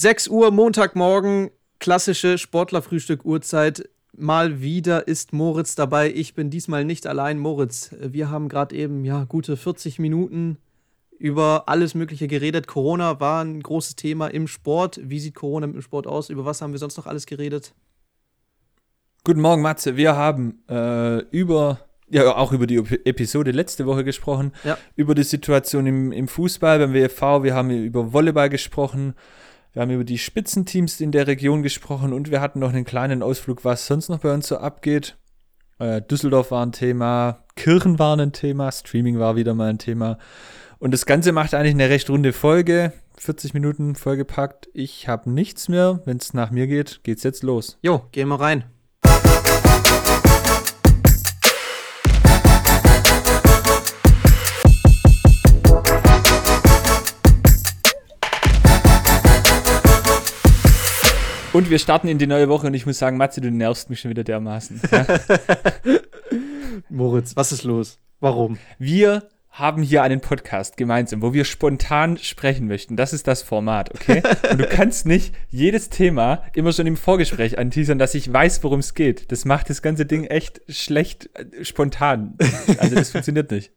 6 Uhr Montagmorgen, klassische Sportlerfrühstück-Uhrzeit. Mal wieder ist Moritz dabei. Ich bin diesmal nicht allein. Moritz, wir haben gerade eben ja gute 40 Minuten über alles Mögliche geredet. Corona war ein großes Thema im Sport. Wie sieht Corona im Sport aus? Über was haben wir sonst noch alles geredet? Guten Morgen, Matze. Wir haben äh, über ja auch über die Episode letzte Woche gesprochen, ja. über die Situation im, im Fußball beim WFV, wir haben über Volleyball gesprochen, wir haben über die Spitzenteams in der Region gesprochen und wir hatten noch einen kleinen Ausflug, was sonst noch bei uns so abgeht. Äh, Düsseldorf war ein Thema, Kirchen waren ein Thema, Streaming war wieder mal ein Thema. Und das Ganze macht eigentlich eine recht runde Folge. 40 Minuten vollgepackt. Ich habe nichts mehr. Wenn es nach mir geht, geht's jetzt los. Jo, gehen wir rein. Und wir starten in die neue Woche und ich muss sagen, Matze, du nervst mich schon wieder dermaßen. Ja? Moritz, was ist los? Warum? Wir haben hier einen Podcast gemeinsam, wo wir spontan sprechen möchten. Das ist das Format, okay? Und du kannst nicht jedes Thema immer schon im Vorgespräch anteasern, dass ich weiß, worum es geht. Das macht das ganze Ding echt schlecht äh, spontan. Also das funktioniert nicht.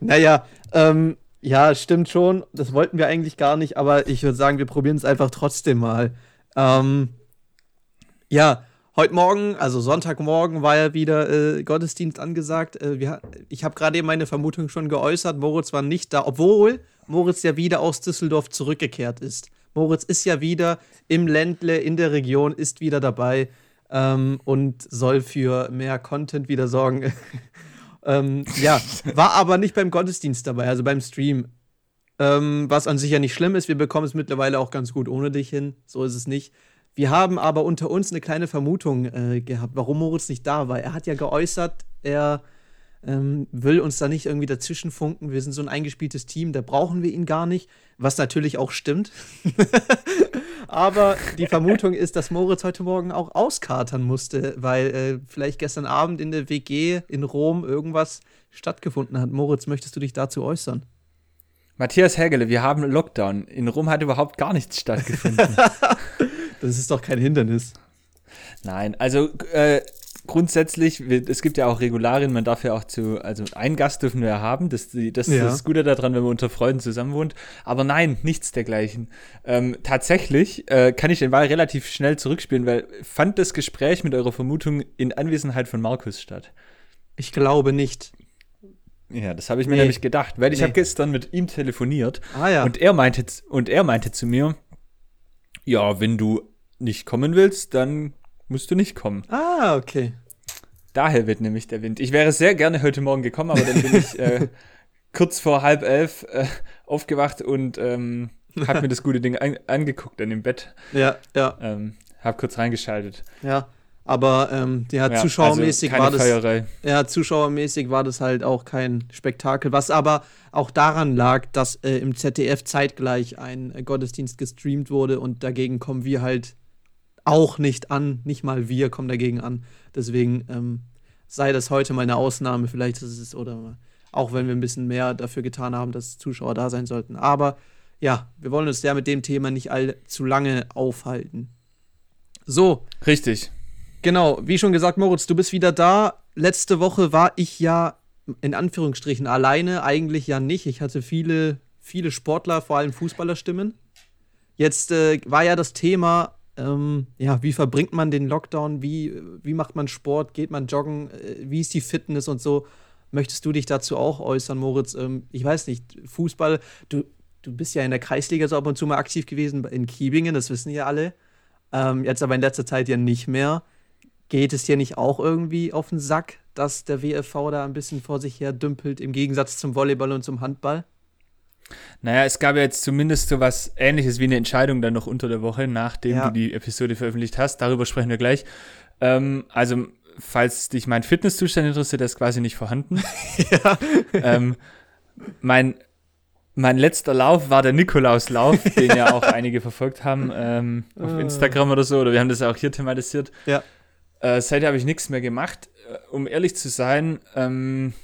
Naja, ähm, ja, stimmt schon. Das wollten wir eigentlich gar nicht, aber ich würde sagen, wir probieren es einfach trotzdem mal. Ähm, ja, heute Morgen, also Sonntagmorgen, war ja wieder äh, Gottesdienst angesagt. Äh, wir, ich habe gerade eben meine Vermutung schon geäußert, Moritz war nicht da, obwohl Moritz ja wieder aus Düsseldorf zurückgekehrt ist. Moritz ist ja wieder im Ländle, in der Region, ist wieder dabei ähm, und soll für mehr Content wieder sorgen. ähm, ja, war aber nicht beim Gottesdienst dabei, also beim Stream. Ähm, was an sich ja nicht schlimm ist. Wir bekommen es mittlerweile auch ganz gut ohne dich hin. So ist es nicht. Wir haben aber unter uns eine kleine Vermutung äh, gehabt, warum Moritz nicht da war. Er hat ja geäußert, er ähm, will uns da nicht irgendwie dazwischen funken. Wir sind so ein eingespieltes Team, da brauchen wir ihn gar nicht, was natürlich auch stimmt. aber die Vermutung ist, dass Moritz heute Morgen auch auskatern musste, weil äh, vielleicht gestern Abend in der WG in Rom irgendwas stattgefunden hat. Moritz, möchtest du dich dazu äußern? Matthias Hägele, wir haben Lockdown. In Rom hat überhaupt gar nichts stattgefunden. das ist doch kein Hindernis. Nein, also äh, grundsätzlich, es gibt ja auch Regularien, man darf ja auch zu, also einen Gast dürfen wir haben, das, das, ja. das ist das Gute daran, wenn man unter Freunden zusammen wohnt. Aber nein, nichts dergleichen. Ähm, tatsächlich äh, kann ich den Wahl relativ schnell zurückspielen, weil fand das Gespräch mit eurer Vermutung in Anwesenheit von Markus statt? Ich glaube nicht. Ja, das habe ich mir nee. nämlich gedacht, weil ich nee. habe gestern mit ihm telefoniert ah, ja. und er meinte und er meinte zu mir, ja, wenn du nicht kommen willst, dann musst du nicht kommen. Ah, okay. Daher wird nämlich der Wind. Ich wäre sehr gerne heute Morgen gekommen, aber dann bin ich äh, kurz vor halb elf äh, aufgewacht und ähm, habe mir das gute Ding an angeguckt dann im Bett. Ja, ja. Ähm, hab kurz reingeschaltet. Ja. Aber ähm, ja, zuschauermäßig also war das. Feierei. Ja, zuschauermäßig war das halt auch kein Spektakel. Was aber auch daran lag, dass äh, im ZDF zeitgleich ein äh, Gottesdienst gestreamt wurde und dagegen kommen wir halt auch nicht an. Nicht mal wir kommen dagegen an. Deswegen ähm, sei das heute mal eine Ausnahme. Vielleicht ist es, oder auch wenn wir ein bisschen mehr dafür getan haben, dass Zuschauer da sein sollten. Aber ja, wir wollen uns ja mit dem Thema nicht allzu lange aufhalten. So. Richtig. Genau, wie schon gesagt, Moritz, du bist wieder da. Letzte Woche war ich ja in Anführungsstrichen alleine, eigentlich ja nicht. Ich hatte viele, viele Sportler, vor allem Fußballerstimmen. Jetzt äh, war ja das Thema, ähm, ja, wie verbringt man den Lockdown? Wie, wie macht man Sport? Geht man joggen? Äh, wie ist die Fitness und so? Möchtest du dich dazu auch äußern, Moritz? Ähm, ich weiß nicht, Fußball, du, du bist ja in der Kreisliga so ab und zu mal aktiv gewesen, in Kiebingen, das wissen ja alle. Ähm, jetzt aber in letzter Zeit ja nicht mehr. Geht es dir nicht auch irgendwie auf den Sack, dass der WFV da ein bisschen vor sich her dümpelt, im Gegensatz zum Volleyball und zum Handball? Naja, es gab ja jetzt zumindest so was ähnliches wie eine Entscheidung dann noch unter der Woche, nachdem ja. du die Episode veröffentlicht hast. Darüber sprechen wir gleich. Ähm, also, falls dich mein Fitnesszustand interessiert, der ist quasi nicht vorhanden. ja. ähm, mein, mein letzter Lauf war der Nikolauslauf, den ja auch einige verfolgt haben ähm, auf ah. Instagram oder so, oder wir haben das auch hier thematisiert. Ja. Äh, seitdem habe ich nichts mehr gemacht. Äh, um ehrlich zu sein, ähm,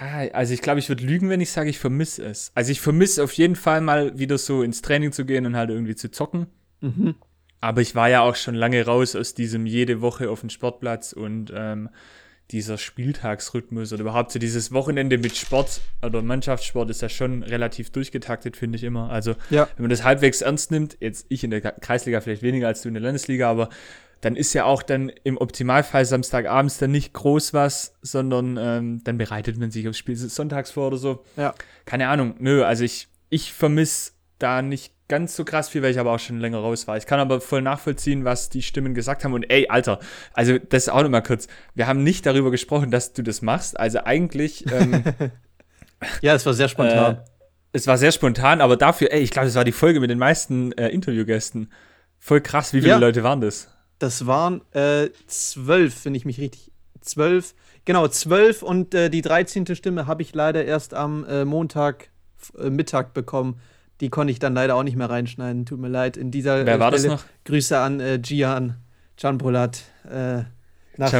Ja, also ich glaube, ich würde lügen, wenn ich sage, ich vermisse es. Also ich vermisse auf jeden Fall mal wieder so ins Training zu gehen und halt irgendwie zu zocken. Mhm. Aber ich war ja auch schon lange raus aus diesem jede Woche auf dem Sportplatz und ähm, dieser Spieltagsrhythmus oder überhaupt so dieses Wochenende mit Sport oder Mannschaftssport ist ja schon relativ durchgetaktet, finde ich immer. Also ja. wenn man das halbwegs ernst nimmt, jetzt ich in der Kreisliga vielleicht weniger als du in der Landesliga, aber dann ist ja auch dann im Optimalfall Samstagabends dann nicht groß was, sondern ähm, dann bereitet man sich aufs Spiel sonntags vor oder so. Ja. Keine Ahnung. Nö, also ich, ich vermisse da nicht ganz so krass viel, weil ich aber auch schon länger raus war. Ich kann aber voll nachvollziehen, was die Stimmen gesagt haben. Und ey, Alter, also das ist auch nochmal kurz. Wir haben nicht darüber gesprochen, dass du das machst. Also eigentlich. Ähm, ja, es war sehr spontan. Äh, es war sehr spontan, aber dafür, ey, ich glaube, es war die Folge mit den meisten äh, Interviewgästen. Voll krass, wie viele ja. Leute waren das? Das waren äh, zwölf, wenn ich mich richtig. Zwölf. Genau, zwölf und äh, die 13. Stimme habe ich leider erst am äh, Montag äh, Mittag bekommen. Die konnte ich dann leider auch nicht mehr reinschneiden. Tut mir leid. In dieser Wer war Stelle das noch? Grüße an äh, Gian, Can Bulat. Äh,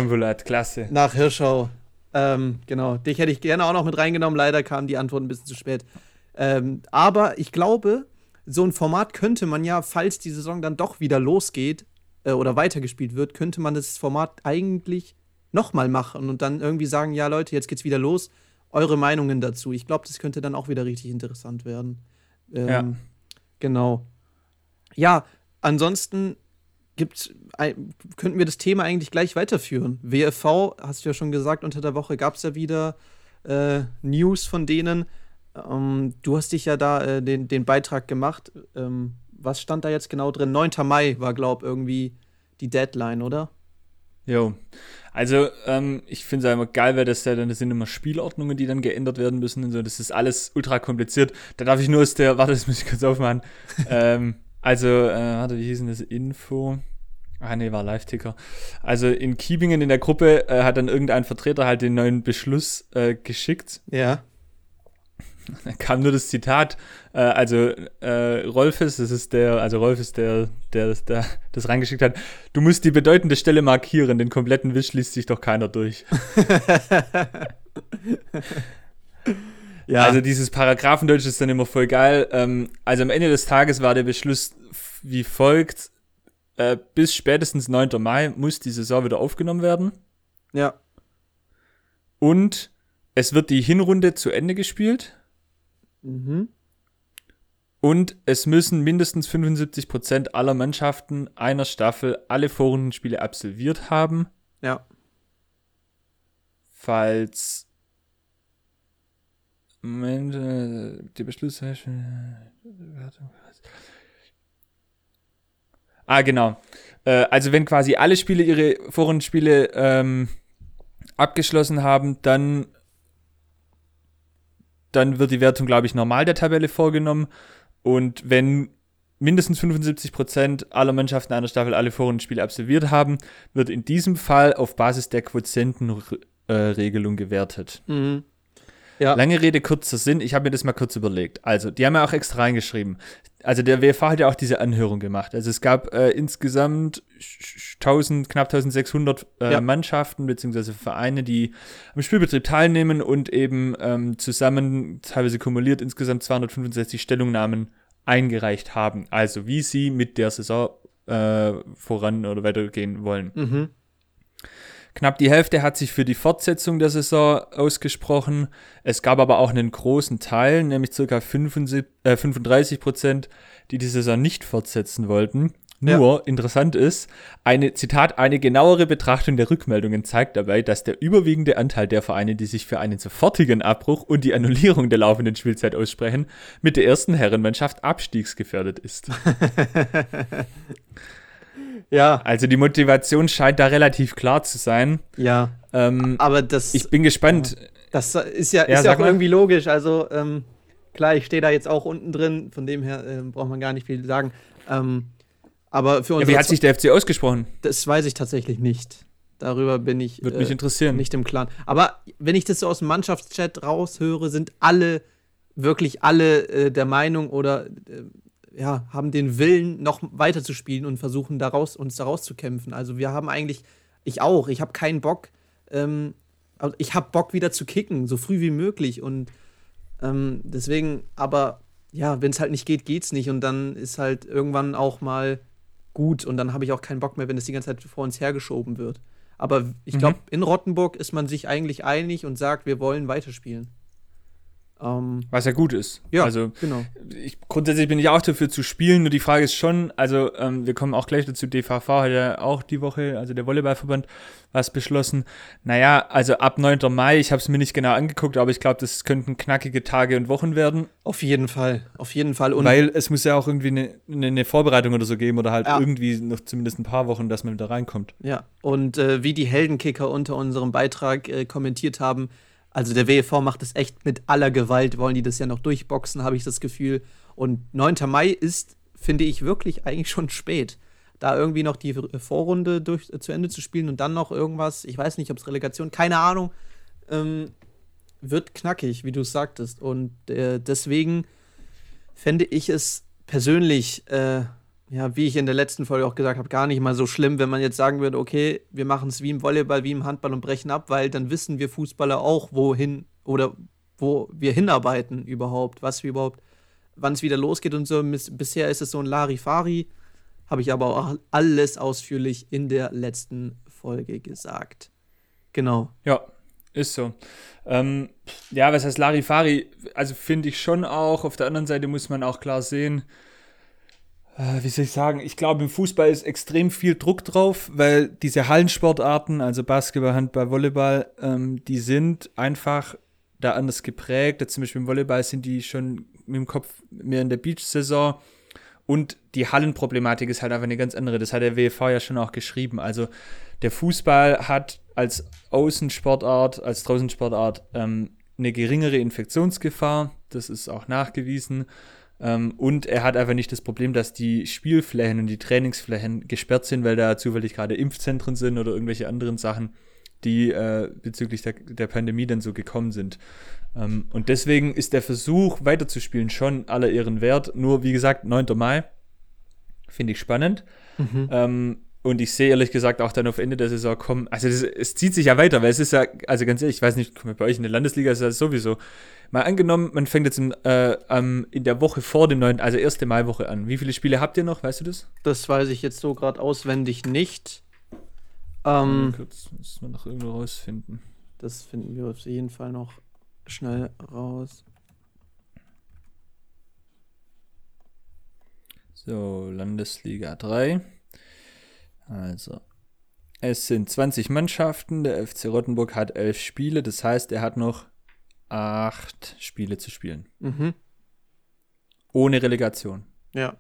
Bulat, klasse. Nach Hirschau. Ähm, genau. Dich hätte ich gerne auch noch mit reingenommen. Leider kam die Antwort ein bisschen zu spät. Ähm, aber ich glaube, so ein Format könnte man ja, falls die Saison dann doch wieder losgeht, äh, oder weitergespielt wird, könnte man das Format eigentlich nochmal machen und dann irgendwie sagen, ja Leute, jetzt geht's wieder los, eure Meinungen dazu. Ich glaube, das könnte dann auch wieder richtig interessant werden. Ähm, ja. Genau. Ja, ansonsten gibt's, könnten wir das Thema eigentlich gleich weiterführen. WFV, hast du ja schon gesagt, unter der Woche gab es ja wieder äh, News von denen. Ähm, du hast dich ja da äh, den, den Beitrag gemacht. Ähm, was stand da jetzt genau drin? 9. Mai war, glaube ich, irgendwie die Deadline, oder? Jo. Also, ähm, ich finde es einfach geil, weil das ja dann das sind immer Spielordnungen, die dann geändert werden müssen und so. Das ist alles ultra kompliziert. Da darf ich nur aus der, warte, das muss ich kurz aufmachen. ähm, also, äh, warte, wie hieß denn das? Info. Ah, nee, war Live-Ticker. Also in Kiebingen in der Gruppe äh, hat dann irgendein Vertreter halt den neuen Beschluss äh, geschickt. Ja. Da kam nur das Zitat, äh, also äh, Rolfes, das ist der, also Rolf ist der, der, das, der das reingeschickt hat, du musst die bedeutende Stelle markieren, den kompletten Wisch liest sich doch keiner durch. ja. Also dieses Paragraphendeutsch ist dann immer voll geil. Ähm, also am Ende des Tages war der Beschluss wie folgt, äh, bis spätestens 9. Mai muss die Saison wieder aufgenommen werden. Ja. Und es wird die Hinrunde zu Ende gespielt. Mhm. Und es müssen mindestens 75 Prozent aller Mannschaften einer Staffel alle Vorrundenspiele absolviert haben. Ja. Falls Moment, äh, die Beschlüsse. Ah, genau. Äh, also wenn quasi alle Spiele ihre Vorrundenspiele ähm, abgeschlossen haben, dann dann wird die Wertung, glaube ich, normal der Tabelle vorgenommen. Und wenn mindestens 75 Prozent aller Mannschaften einer Staffel alle Vorrundenspiele absolviert haben, wird in diesem Fall auf Basis der Quotientenregelung äh, gewertet. Mhm. Ja. Lange Rede, kurzer Sinn. Ich habe mir das mal kurz überlegt. Also, die haben ja auch extra reingeschrieben. Also, der WFH hat ja auch diese Anhörung gemacht. Also, es gab äh, insgesamt 1000, knapp 1600 äh, ja. Mannschaften bzw. Vereine, die am Spielbetrieb teilnehmen und eben ähm, zusammen, teilweise kumuliert, insgesamt 265 Stellungnahmen eingereicht haben. Also, wie sie mit der Saison äh, voran oder weitergehen wollen. Mhm. Knapp die Hälfte hat sich für die Fortsetzung der Saison ausgesprochen. Es gab aber auch einen großen Teil, nämlich ca. 35 äh, Prozent, die die Saison nicht fortsetzen wollten. Nur ja. interessant ist, eine Zitat, eine genauere Betrachtung der Rückmeldungen zeigt dabei, dass der überwiegende Anteil der Vereine, die sich für einen sofortigen Abbruch und die Annullierung der laufenden Spielzeit aussprechen, mit der ersten Herrenmannschaft abstiegsgefährdet ist. Ja. Also die Motivation scheint da relativ klar zu sein. Ja. Ähm, aber das. Ich bin gespannt. Das ist ja, ist ja, auch irgendwie logisch. Also ähm, klar, ich stehe da jetzt auch unten drin. Von dem her äh, braucht man gar nicht viel sagen. Ähm, aber für uns. Ja, wie hat sich der FC ausgesprochen? Das weiß ich tatsächlich nicht. Darüber bin ich Würde mich äh, interessieren. nicht im Klaren. Aber wenn ich das so aus dem Mannschaftschat raushöre, sind alle, wirklich alle äh, der Meinung oder äh, ja, haben den Willen, noch weiter zu spielen und versuchen, daraus, uns daraus zu kämpfen. Also wir haben eigentlich, ich auch, ich habe keinen Bock, ähm, ich habe Bock wieder zu kicken, so früh wie möglich. Und ähm, deswegen, aber ja, wenn es halt nicht geht, geht's nicht. Und dann ist halt irgendwann auch mal gut. Und dann habe ich auch keinen Bock mehr, wenn es die ganze Zeit vor uns hergeschoben wird. Aber ich glaube, mhm. in Rottenburg ist man sich eigentlich einig und sagt, wir wollen weiterspielen. Ähm, Was ja gut ist. Ja, also, genau. Ich, grundsätzlich bin ich auch dafür zu spielen, nur die Frage ist schon, also ähm, wir kommen auch gleich dazu, DVV hat ja auch die Woche, also der Volleyballverband, was beschlossen. Naja, also ab 9. Mai, ich habe es mir nicht genau angeguckt, aber ich glaube, das könnten knackige Tage und Wochen werden. Auf jeden Fall, auf jeden Fall. Und Weil es muss ja auch irgendwie eine, eine Vorbereitung oder so geben oder halt ja. irgendwie noch zumindest ein paar Wochen, dass man da reinkommt. Ja, und äh, wie die Heldenkicker unter unserem Beitrag äh, kommentiert haben, also der WEV macht es echt mit aller Gewalt, wollen die das ja noch durchboxen, habe ich das Gefühl. Und 9. Mai ist, finde ich, wirklich eigentlich schon spät. Da irgendwie noch die Vorrunde durch, äh, zu Ende zu spielen und dann noch irgendwas, ich weiß nicht, ob es Relegation, keine Ahnung, ähm, wird knackig, wie du es sagtest. Und äh, deswegen fände ich es persönlich äh, ja, wie ich in der letzten Folge auch gesagt habe, gar nicht mal so schlimm, wenn man jetzt sagen würde, okay, wir machen es wie im Volleyball, wie im Handball und brechen ab, weil dann wissen wir Fußballer auch, wohin oder wo wir hinarbeiten überhaupt, was wir überhaupt, wann es wieder losgeht und so. Bisher ist es so ein Larifari, habe ich aber auch alles ausführlich in der letzten Folge gesagt. Genau. Ja, ist so. Ähm, ja, was heißt Larifari? Also finde ich schon auch. Auf der anderen Seite muss man auch klar sehen, wie soll ich sagen, ich glaube, im Fußball ist extrem viel Druck drauf, weil diese Hallensportarten, also Basketball, Handball, Volleyball, ähm, die sind einfach da anders geprägt. Zum Beispiel im Volleyball sind die schon mit dem Kopf mehr in der Beach-Saison. Und die Hallenproblematik ist halt einfach eine ganz andere. Das hat der WV ja schon auch geschrieben. Also der Fußball hat als Außensportart, als Draußensportart ähm, eine geringere Infektionsgefahr. Das ist auch nachgewiesen. Ähm, und er hat einfach nicht das Problem, dass die Spielflächen und die Trainingsflächen gesperrt sind, weil da zufällig gerade Impfzentren sind oder irgendwelche anderen Sachen, die äh, bezüglich der, der Pandemie dann so gekommen sind. Ähm, und deswegen ist der Versuch, weiterzuspielen, schon aller Ehren wert. Nur, wie gesagt, 9. Mai finde ich spannend. Mhm. Ähm, und ich sehe ehrlich gesagt auch dann auf Ende der Saison kommen. Also das, es zieht sich ja weiter, weil es ist ja, also ganz ehrlich, ich weiß nicht, bei euch in der Landesliga ist das sowieso. Mal angenommen, man fängt jetzt in, äh, um, in der Woche vor dem 9., also erste Maiwoche an. Wie viele Spiele habt ihr noch? Weißt du das? Das weiß ich jetzt so gerade auswendig nicht. Ähm, kurz, müssen wir noch irgendwo rausfinden. Das finden wir auf jeden Fall noch schnell raus. So, Landesliga 3. Also, es sind 20 Mannschaften. Der FC Rottenburg hat elf Spiele. Das heißt, er hat noch acht Spiele zu spielen. Mhm. Ohne Relegation. Ja.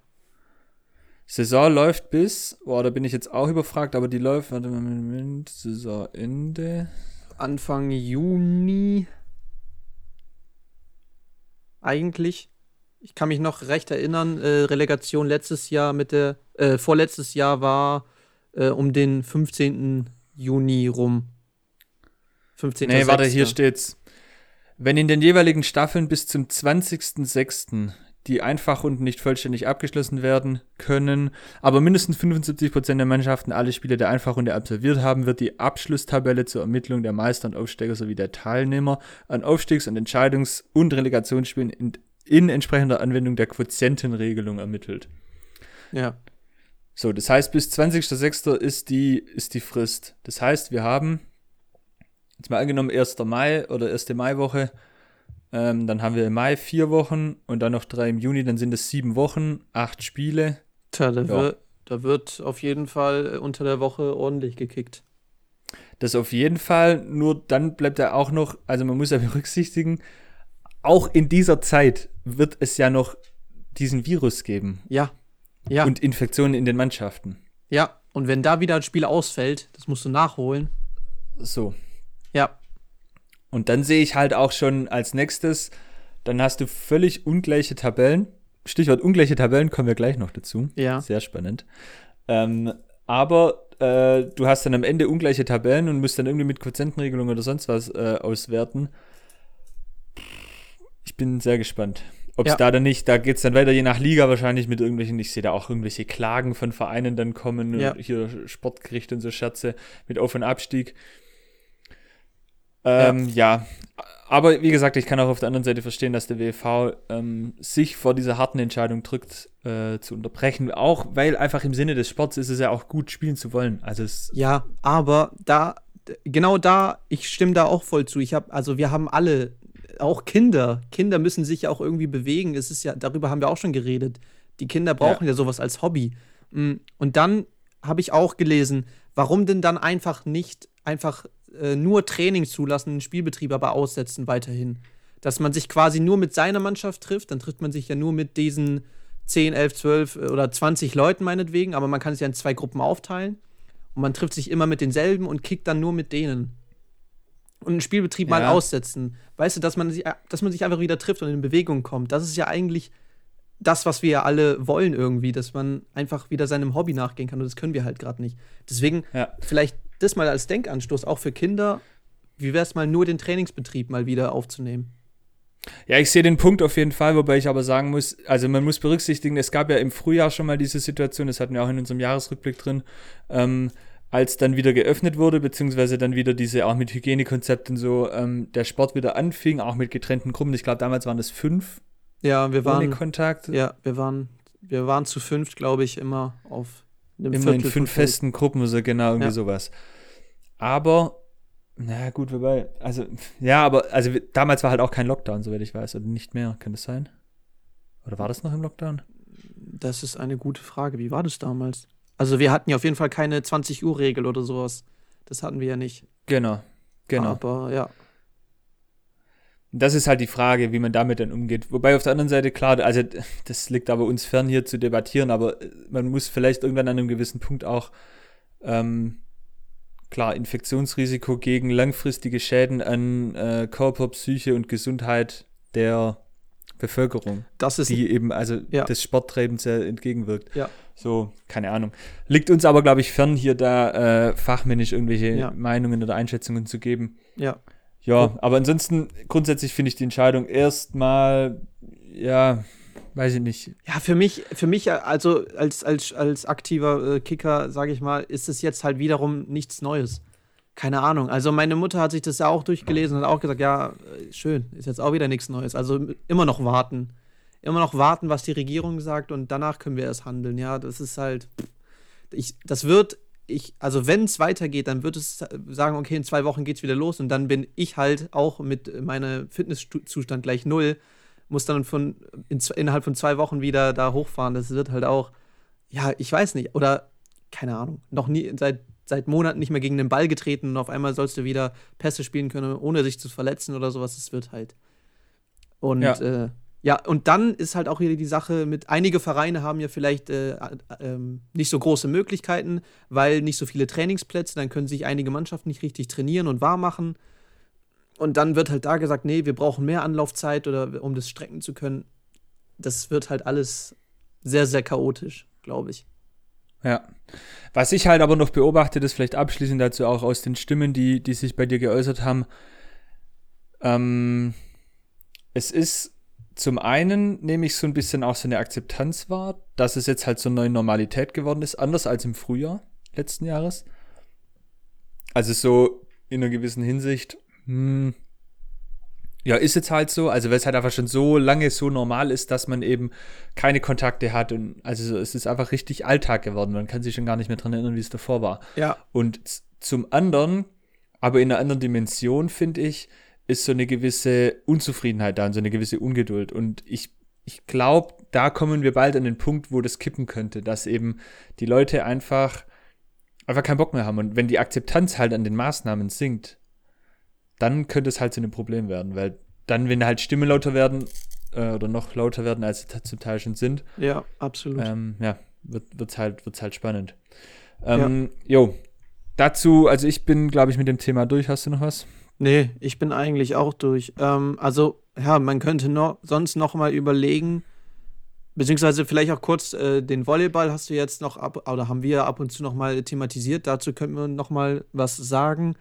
Saison läuft bis, boah, da bin ich jetzt auch überfragt, aber die läuft, warte mal, Moment, Saisonende. Anfang Juni. Eigentlich. Ich kann mich noch recht erinnern, äh, Relegation letztes Jahr mit der, äh, vorletztes Jahr war äh, um den 15. Juni rum. 15. Nee, warte, hier steht's. Wenn in den jeweiligen Staffeln bis zum 20.06. die Einfachrunden nicht vollständig abgeschlossen werden können, aber mindestens 75% der Mannschaften alle Spiele der Einfachrunde absolviert haben, wird die Abschlusstabelle zur Ermittlung der Meister und Aufsteiger sowie der Teilnehmer an Aufstiegs- und Entscheidungs- und Relegationsspielen in, in entsprechender Anwendung der Quotientenregelung ermittelt. Ja. So, das heißt, bis 20.06. ist die, ist die Frist. Das heißt, wir haben, jetzt mal angenommen, 1. Mai oder 1. Maiwoche, ähm, dann haben wir im Mai vier Wochen und dann noch drei im Juni, dann sind es sieben Wochen, acht Spiele. Tja, da, ja. wird, da wird auf jeden Fall unter der Woche ordentlich gekickt. Das auf jeden Fall, nur dann bleibt er auch noch, also man muss ja berücksichtigen, auch in dieser Zeit wird es ja noch diesen Virus geben. Ja. Ja. Und Infektionen in den Mannschaften. Ja, und wenn da wieder ein Spiel ausfällt, das musst du nachholen. So. Ja. Und dann sehe ich halt auch schon als nächstes, dann hast du völlig ungleiche Tabellen. Stichwort ungleiche Tabellen kommen wir gleich noch dazu. Ja. Sehr spannend. Ähm, aber äh, du hast dann am Ende ungleiche Tabellen und musst dann irgendwie mit Quotientenregelung oder sonst was äh, auswerten. Ich bin sehr gespannt. Ob es ja. da dann nicht, da geht es dann weiter je nach Liga wahrscheinlich mit irgendwelchen, ich sehe da auch irgendwelche Klagen von Vereinen dann kommen, ja. hier Sportgericht und so Scherze mit Auf- und Abstieg. Ähm, ja. ja. Aber wie gesagt, ich kann auch auf der anderen Seite verstehen, dass der WV ähm, sich vor dieser harten Entscheidung drückt, äh, zu unterbrechen. Auch weil einfach im Sinne des Sports ist es ja auch gut, spielen zu wollen. Also es ja, aber da, genau da, ich stimme da auch voll zu. Ich habe, also wir haben alle, auch Kinder, Kinder müssen sich ja auch irgendwie bewegen. Es ist ja, darüber haben wir auch schon geredet. Die Kinder brauchen ja, ja sowas als Hobby. Mm, und dann habe ich auch gelesen, warum denn dann einfach nicht einfach äh, nur Training zulassen, den Spielbetrieb aber aussetzen weiterhin. Dass man sich quasi nur mit seiner Mannschaft trifft, dann trifft man sich ja nur mit diesen 10, 11, 12 oder 20 Leuten meinetwegen, aber man kann es ja in zwei Gruppen aufteilen. Und man trifft sich immer mit denselben und kickt dann nur mit denen. Und einen Spielbetrieb ja. mal aussetzen. Weißt du, dass man, sich, dass man sich einfach wieder trifft und in Bewegung kommt. Das ist ja eigentlich das, was wir ja alle wollen irgendwie, dass man einfach wieder seinem Hobby nachgehen kann. Und das können wir halt gerade nicht. Deswegen ja. vielleicht das mal als Denkanstoß, auch für Kinder, wie wäre es mal nur den Trainingsbetrieb mal wieder aufzunehmen? Ja, ich sehe den Punkt auf jeden Fall, wobei ich aber sagen muss, also man muss berücksichtigen, es gab ja im Frühjahr schon mal diese Situation, das hatten wir auch in unserem Jahresrückblick drin, ähm, als dann wieder geöffnet wurde, beziehungsweise dann wieder diese, auch mit Hygienekonzepten so, ähm, der Sport wieder anfing, auch mit getrennten Gruppen. Ich glaube, damals waren das fünf. Ja, wir waren. Kontakt. Ja, wir waren, wir waren zu fünft, glaube ich, immer auf Immer Viertel in fünf festen Gruppen, so genau, irgendwie ja. sowas. Aber, na gut, wobei, also, ja, aber, also damals war halt auch kein Lockdown, soweit ich weiß, oder nicht mehr, kann das sein? Oder war das noch im Lockdown? Das ist eine gute Frage. Wie war das damals? Also, wir hatten ja auf jeden Fall keine 20-Uhr-Regel oder sowas. Das hatten wir ja nicht. Genau, genau. Aber, ja. Das ist halt die Frage, wie man damit dann umgeht. Wobei auf der anderen Seite, klar, also das liegt aber uns fern hier zu debattieren, aber man muss vielleicht irgendwann an einem gewissen Punkt auch ähm, klar, Infektionsrisiko gegen langfristige Schäden an äh, Körper, Psyche und Gesundheit der Bevölkerung, das ist, die eben also ja. des Sporttreibens sehr entgegenwirkt. Ja. So, keine Ahnung. Liegt uns aber, glaube ich, fern, hier da äh, fachmännisch irgendwelche ja. Meinungen oder Einschätzungen zu geben. Ja. Ja, aber ansonsten grundsätzlich finde ich die Entscheidung erstmal, ja, weiß ich nicht. Ja, für mich, für mich also als, als, als aktiver äh, Kicker, sage ich mal, ist es jetzt halt wiederum nichts Neues. Keine Ahnung. Also meine Mutter hat sich das ja auch durchgelesen und hat auch gesagt, ja, äh, schön, ist jetzt auch wieder nichts Neues. Also immer noch warten. Immer noch warten, was die Regierung sagt und danach können wir erst handeln. Ja, das ist halt, ich, das wird, ich, also wenn es weitergeht, dann wird es sagen, okay, in zwei Wochen geht es wieder los und dann bin ich halt auch mit meinem Fitnesszustand gleich null muss dann von, in, innerhalb von zwei Wochen wieder da hochfahren. Das wird halt auch, ja, ich weiß nicht, oder keine Ahnung, noch nie seit, seit Monaten nicht mehr gegen den Ball getreten und auf einmal sollst du wieder Pässe spielen können, ohne sich zu verletzen oder sowas. Das wird halt. Und ja. Äh, ja, und dann ist halt auch wieder die Sache mit, einige Vereine haben ja vielleicht äh, äh, nicht so große Möglichkeiten, weil nicht so viele Trainingsplätze, dann können sich einige Mannschaften nicht richtig trainieren und warm machen. Und dann wird halt da gesagt, nee, wir brauchen mehr Anlaufzeit oder um das strecken zu können. Das wird halt alles sehr, sehr chaotisch, glaube ich. Ja. Was ich halt aber noch beobachte, das vielleicht abschließend dazu auch aus den Stimmen, die, die sich bei dir geäußert haben. Ähm, es ist zum einen, nehme ich so ein bisschen auch so eine Akzeptanz wahr, dass es jetzt halt so eine neue Normalität geworden ist, anders als im Frühjahr letzten Jahres. Also so in einer gewissen Hinsicht hm, ja, ist jetzt halt so. Also, weil es halt einfach schon so lange so normal ist, dass man eben keine Kontakte hat. Und also es ist einfach richtig Alltag geworden. Man kann sich schon gar nicht mehr dran erinnern, wie es davor war. Ja. Und zum anderen, aber in einer anderen Dimension, finde ich, ist so eine gewisse Unzufriedenheit da und so eine gewisse Ungeduld. Und ich, ich glaube, da kommen wir bald an den Punkt, wo das kippen könnte, dass eben die Leute einfach, einfach keinen Bock mehr haben. Und wenn die Akzeptanz halt an den Maßnahmen sinkt, dann könnte es halt zu einem Problem werden, weil dann, wenn halt Stimmen lauter werden äh, oder noch lauter werden, als sie zum Teil schon sind. Ja, absolut. Ähm, ja, wird es halt, wird's halt spannend. Ähm, ja. Jo, dazu, also ich bin, glaube ich, mit dem Thema durch. Hast du noch was? Nee, ich bin eigentlich auch durch. Ähm, also, ja, man könnte noch, sonst noch mal überlegen, beziehungsweise vielleicht auch kurz äh, den Volleyball hast du jetzt noch ab, oder haben wir ab und zu noch mal thematisiert. Dazu könnten wir noch mal was sagen.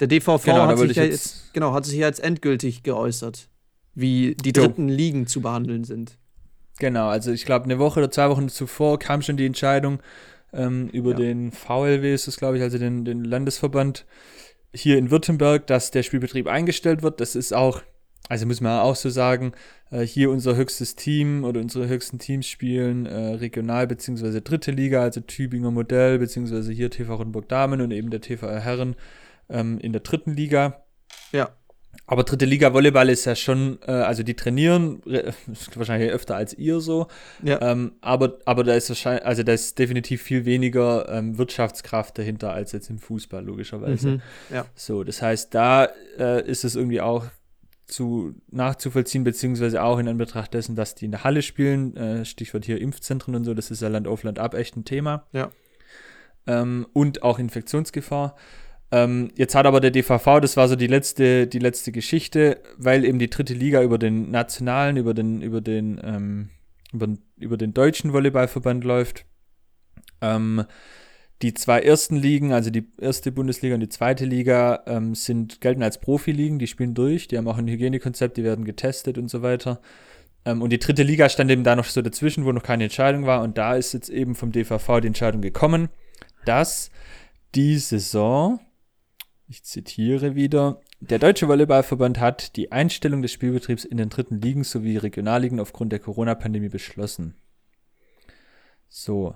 Der DVV genau, hat, sich ja jetzt, genau, hat sich ja jetzt endgültig geäußert, wie die dritten jo. Ligen zu behandeln sind. Genau, also ich glaube, eine Woche oder zwei Wochen zuvor kam schon die Entscheidung ähm, über ja. den VLW, ist das, glaube ich, also den, den Landesverband, hier in Württemberg, dass der Spielbetrieb eingestellt wird. Das ist auch, also muss man auch so sagen, äh, hier unser höchstes Team oder unsere höchsten Teams spielen äh, regional bzw. dritte Liga, also Tübinger Modell bzw. hier TV Rottenburg Damen und eben der TV Herren ähm, in der dritten Liga. Ja. Aber dritte Liga Volleyball ist ja schon, äh, also die trainieren wahrscheinlich öfter als ihr so. Ja. Ähm, aber, aber da ist wahrscheinlich, also da ist definitiv viel weniger ähm, Wirtschaftskraft dahinter als jetzt im Fußball, logischerweise. Mhm. Ja. So, das heißt, da äh, ist es irgendwie auch zu nachzuvollziehen, beziehungsweise auch in Anbetracht dessen, dass die in der Halle spielen, äh, Stichwort hier Impfzentren und so, das ist ja Land auf Land ab echt ein Thema. Ja. Ähm, und auch Infektionsgefahr. Ähm, jetzt hat aber der DVV, das war so die letzte, die letzte Geschichte, weil eben die dritte Liga über den nationalen, über den, über den, ähm, über, über den deutschen Volleyballverband läuft. Ähm, die zwei ersten Ligen, also die erste Bundesliga und die zweite Liga, ähm, sind, gelten als Profiligen, die spielen durch, die haben auch ein Hygienekonzept, die werden getestet und so weiter. Ähm, und die dritte Liga stand eben da noch so dazwischen, wo noch keine Entscheidung war. Und da ist jetzt eben vom DVV die Entscheidung gekommen, dass die Saison ich zitiere wieder. Der Deutsche Volleyballverband hat die Einstellung des Spielbetriebs in den dritten Ligen sowie Regionalligen aufgrund der Corona-Pandemie beschlossen. So.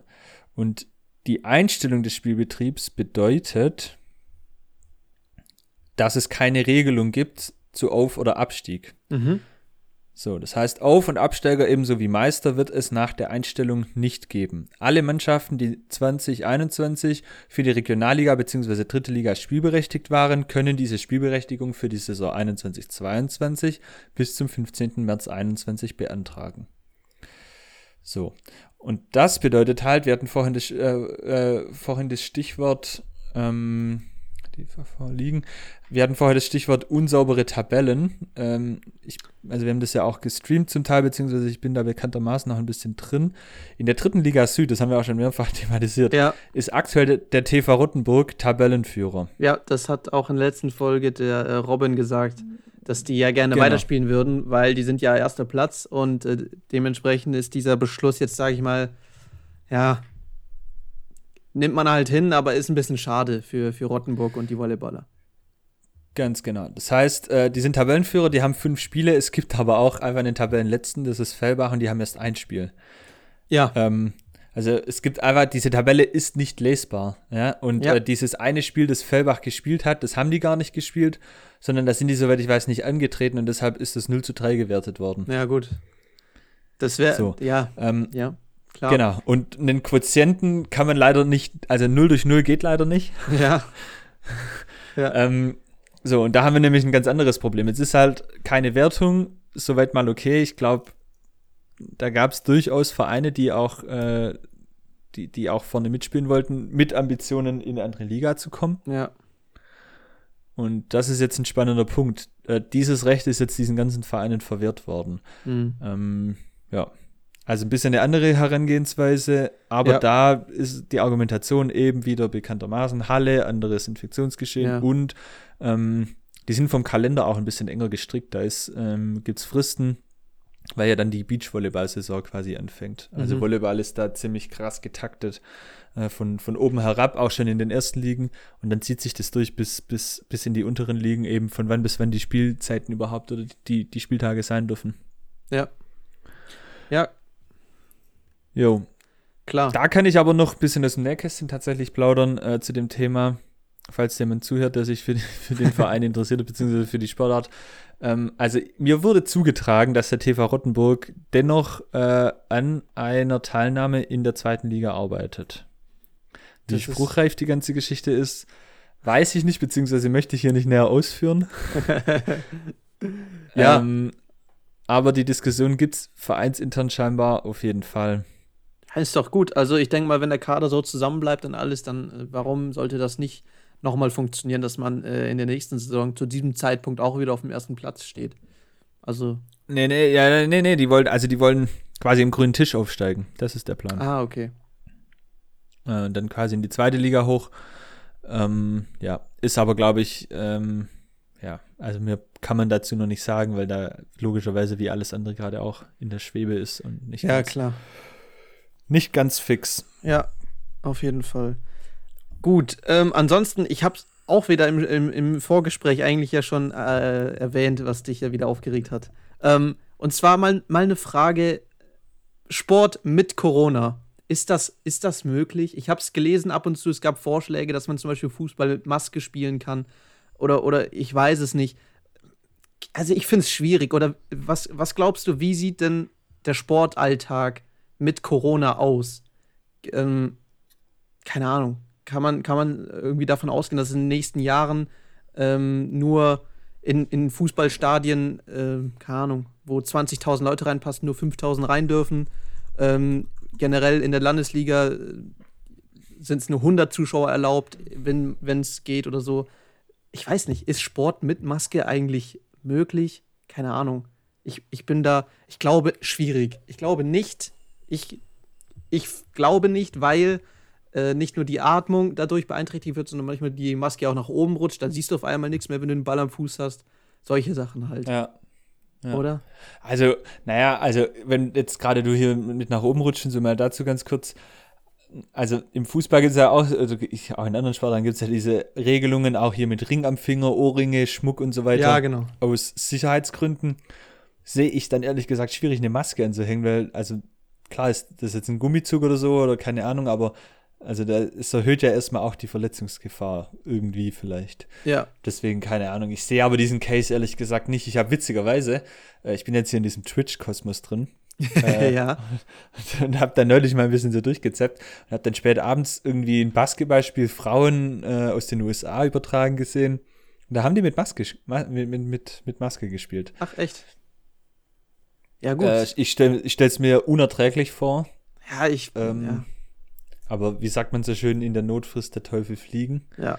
Und die Einstellung des Spielbetriebs bedeutet, dass es keine Regelung gibt zu Auf- oder Abstieg. Mhm. So, das heißt, Auf- und Absteiger ebenso wie Meister wird es nach der Einstellung nicht geben. Alle Mannschaften, die 2021 für die Regionalliga bzw. Dritte Liga spielberechtigt waren, können diese Spielberechtigung für die Saison 21-22 bis zum 15. März 2021 beantragen. So, und das bedeutet halt, wir hatten vorhin das, äh, äh, vorhin das Stichwort ähm, DVV liegen. Wir hatten vorher das Stichwort unsaubere Tabellen. Ähm, ich, also wir haben das ja auch gestreamt zum Teil, beziehungsweise ich bin da bekanntermaßen noch ein bisschen drin. In der dritten Liga Süd, das haben wir auch schon mehrfach thematisiert, ja. ist aktuell der, TV Rottenburg Tabellenführer. Ja, das hat auch in der letzten Folge der äh, Robin gesagt, dass die ja gerne genau. weiterspielen würden, weil die sind ja erster Platz und äh, dementsprechend ist dieser Beschluss jetzt, sage ich mal, ja, nimmt man halt hin, aber ist ein bisschen schade für, für Rottenburg und die Volleyballer. Ganz genau. Das heißt, äh, die sind Tabellenführer, die haben fünf Spiele. Es gibt aber auch einfach einen Tabellenletzten, das ist Fellbach, und die haben erst ein Spiel. Ja. Ähm, also es gibt einfach, diese Tabelle ist nicht lesbar. Ja? Und ja. Äh, dieses eine Spiel, das Fellbach gespielt hat, das haben die gar nicht gespielt, sondern da sind die, soweit ich weiß, nicht angetreten und deshalb ist das 0 zu 3 gewertet worden. Ja, gut. Das wäre, so. ja, ähm, ja. Klar. Genau. Und einen Quotienten kann man leider nicht, also 0 durch 0 geht leider nicht. Ja. ja. ähm, so, und da haben wir nämlich ein ganz anderes Problem. Es ist halt keine Wertung, soweit mal okay. Ich glaube, da gab es durchaus Vereine, die auch, äh, die, die auch vorne mitspielen wollten, mit Ambitionen in eine andere Liga zu kommen. Ja. Und das ist jetzt ein spannender Punkt. Äh, dieses Recht ist jetzt diesen ganzen Vereinen verwehrt worden. Mhm. Ähm, ja, also ein bisschen eine andere Herangehensweise, aber ja. da ist die Argumentation eben wieder bekanntermaßen Halle, anderes Infektionsgeschehen ja. und ähm, die sind vom Kalender auch ein bisschen enger gestrickt. Da ähm, gibt es Fristen, weil ja dann die Beachvolleyball-Saison quasi anfängt. Also mhm. Volleyball ist da ziemlich krass getaktet äh, von, von oben herab, auch schon in den ersten Ligen. Und dann zieht sich das durch bis, bis, bis in die unteren Ligen, eben von wann bis wann die Spielzeiten überhaupt oder die, die Spieltage sein dürfen. Ja. Ja, Jo. Klar. Da kann ich aber noch ein bisschen aus dem Nähkästchen tatsächlich plaudern äh, zu dem Thema, falls jemand zuhört, der sich für, die, für den Verein interessiert, beziehungsweise für die Sportart. Ähm, also mir wurde zugetragen, dass der TV Rottenburg dennoch äh, an einer Teilnahme in der zweiten Liga arbeitet. Wie das spruchreif die ganze Geschichte ist, weiß ich nicht, beziehungsweise möchte ich hier nicht näher ausführen. ja. Ähm, aber die Diskussion gibt es vereinsintern scheinbar auf jeden Fall. Ist doch gut. Also ich denke mal, wenn der Kader so zusammenbleibt und alles, dann äh, warum sollte das nicht nochmal funktionieren, dass man äh, in der nächsten Saison zu diesem Zeitpunkt auch wieder auf dem ersten Platz steht? Also. Nee, nee, ja, nee, nee, die wollen, also die wollen quasi im grünen Tisch aufsteigen. Das ist der Plan. Ah, okay. Äh, dann quasi in die zweite Liga hoch. Ähm, ja, ist aber, glaube ich, ähm, ja, also mir kann man dazu noch nicht sagen, weil da logischerweise wie alles andere gerade auch in der Schwebe ist und nicht. Ja, klar nicht ganz fix. Ja, auf jeden Fall. Gut, ähm, ansonsten, ich habe auch wieder im, im, im, Vorgespräch eigentlich ja schon äh, erwähnt, was dich ja wieder aufgeregt hat. Ähm, und zwar mal, mal eine Frage: Sport mit Corona. Ist das, ist das möglich? Ich habe es gelesen ab und zu, es gab Vorschläge, dass man zum Beispiel Fußball mit Maske spielen kann. Oder, oder ich weiß es nicht. Also ich finde es schwierig. Oder was, was glaubst du, wie sieht denn der Sportalltag mit Corona aus? Ähm, keine Ahnung. Kann man, kann man irgendwie davon ausgehen, dass in den nächsten Jahren ähm, nur in, in Fußballstadien, äh, keine Ahnung, wo 20.000 Leute reinpassen, nur 5.000 rein dürfen? Ähm, generell in der Landesliga äh, sind es nur 100 Zuschauer erlaubt, wenn es geht oder so. Ich weiß nicht, ist Sport mit Maske eigentlich möglich? Keine Ahnung. Ich, ich bin da, ich glaube, schwierig. Ich glaube nicht. Ich, ich glaube nicht, weil äh, nicht nur die Atmung dadurch beeinträchtigt wird, sondern manchmal die Maske auch nach oben rutscht. Dann siehst du auf einmal nichts mehr, wenn du den Ball am Fuß hast. Solche Sachen halt. Ja. Ja. Oder? Also, naja, also, wenn jetzt gerade du hier mit nach oben rutschen, so mal dazu ganz kurz. Also im Fußball gibt es ja auch, also ich, auch in anderen Sportarten gibt es ja diese Regelungen, auch hier mit Ring am Finger, Ohrringe, Schmuck und so weiter. Ja, genau. Aus Sicherheitsgründen sehe ich dann ehrlich gesagt schwierig, eine Maske anzuhängen, weil, also klar ist das jetzt ein Gummizug oder so oder keine Ahnung, aber also da, es erhöht ja erstmal auch die Verletzungsgefahr irgendwie vielleicht. Ja. Deswegen keine Ahnung. Ich sehe aber diesen Case ehrlich gesagt nicht. Ich habe witzigerweise, äh, ich bin jetzt hier in diesem Twitch-Kosmos drin. äh, ja. Und habe dann neulich mal ein bisschen so durchgezappt und habe dann spät abends irgendwie ein Basketballspiel Frauen äh, aus den USA übertragen gesehen. Und da haben die mit Maske, mit, mit, mit Maske gespielt. Ach, echt? Ja, gut. Äh, ich stelle es mir unerträglich vor. Ja, ich. Ähm, ja aber wie sagt man so schön, in der Not frisst der Teufel fliegen. Ja.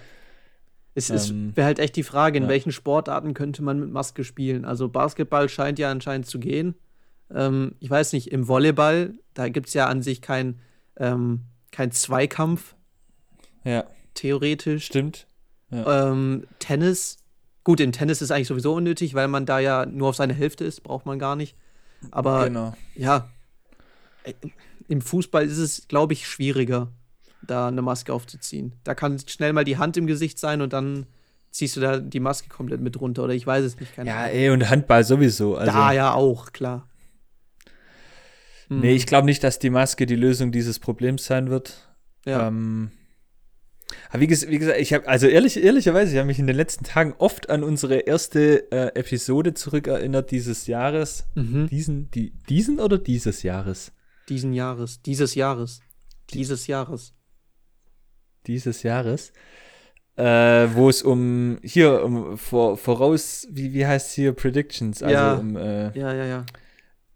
Es ähm, wäre halt echt die Frage, in ja. welchen Sportarten könnte man mit Maske spielen? Also Basketball scheint ja anscheinend zu gehen. Ähm, ich weiß nicht, im Volleyball, da gibt es ja an sich kein, ähm, kein Zweikampf. Ja. Theoretisch. Stimmt. Ja. Ähm, Tennis. Gut, im Tennis ist eigentlich sowieso unnötig, weil man da ja nur auf seine Hälfte ist, braucht man gar nicht. Aber genau. ja, im Fußball ist es, glaube ich, schwieriger, da eine Maske aufzuziehen. Da kann schnell mal die Hand im Gesicht sein und dann ziehst du da die Maske komplett mit runter oder ich weiß es nicht. ja, Ahnung. ey, und Handball sowieso. Also. Da ja auch, klar. Hm. Nee, ich glaube nicht, dass die Maske die Lösung dieses Problems sein wird. Ja. Ähm, aber wie, wie, gesagt, ich habe, also ehrlich, ehrlicherweise, ich habe mich in den letzten Tagen oft an unsere erste äh, Episode zurückerinnert dieses Jahres. Mhm. Diesen, die, diesen oder dieses Jahres? diesen Jahres, dieses Jahres, dieses Jahres. Dieses Jahres. Äh, wo es um hier um vor, voraus, wie, wie heißt hier Predictions, also ja. um äh, ja, ja.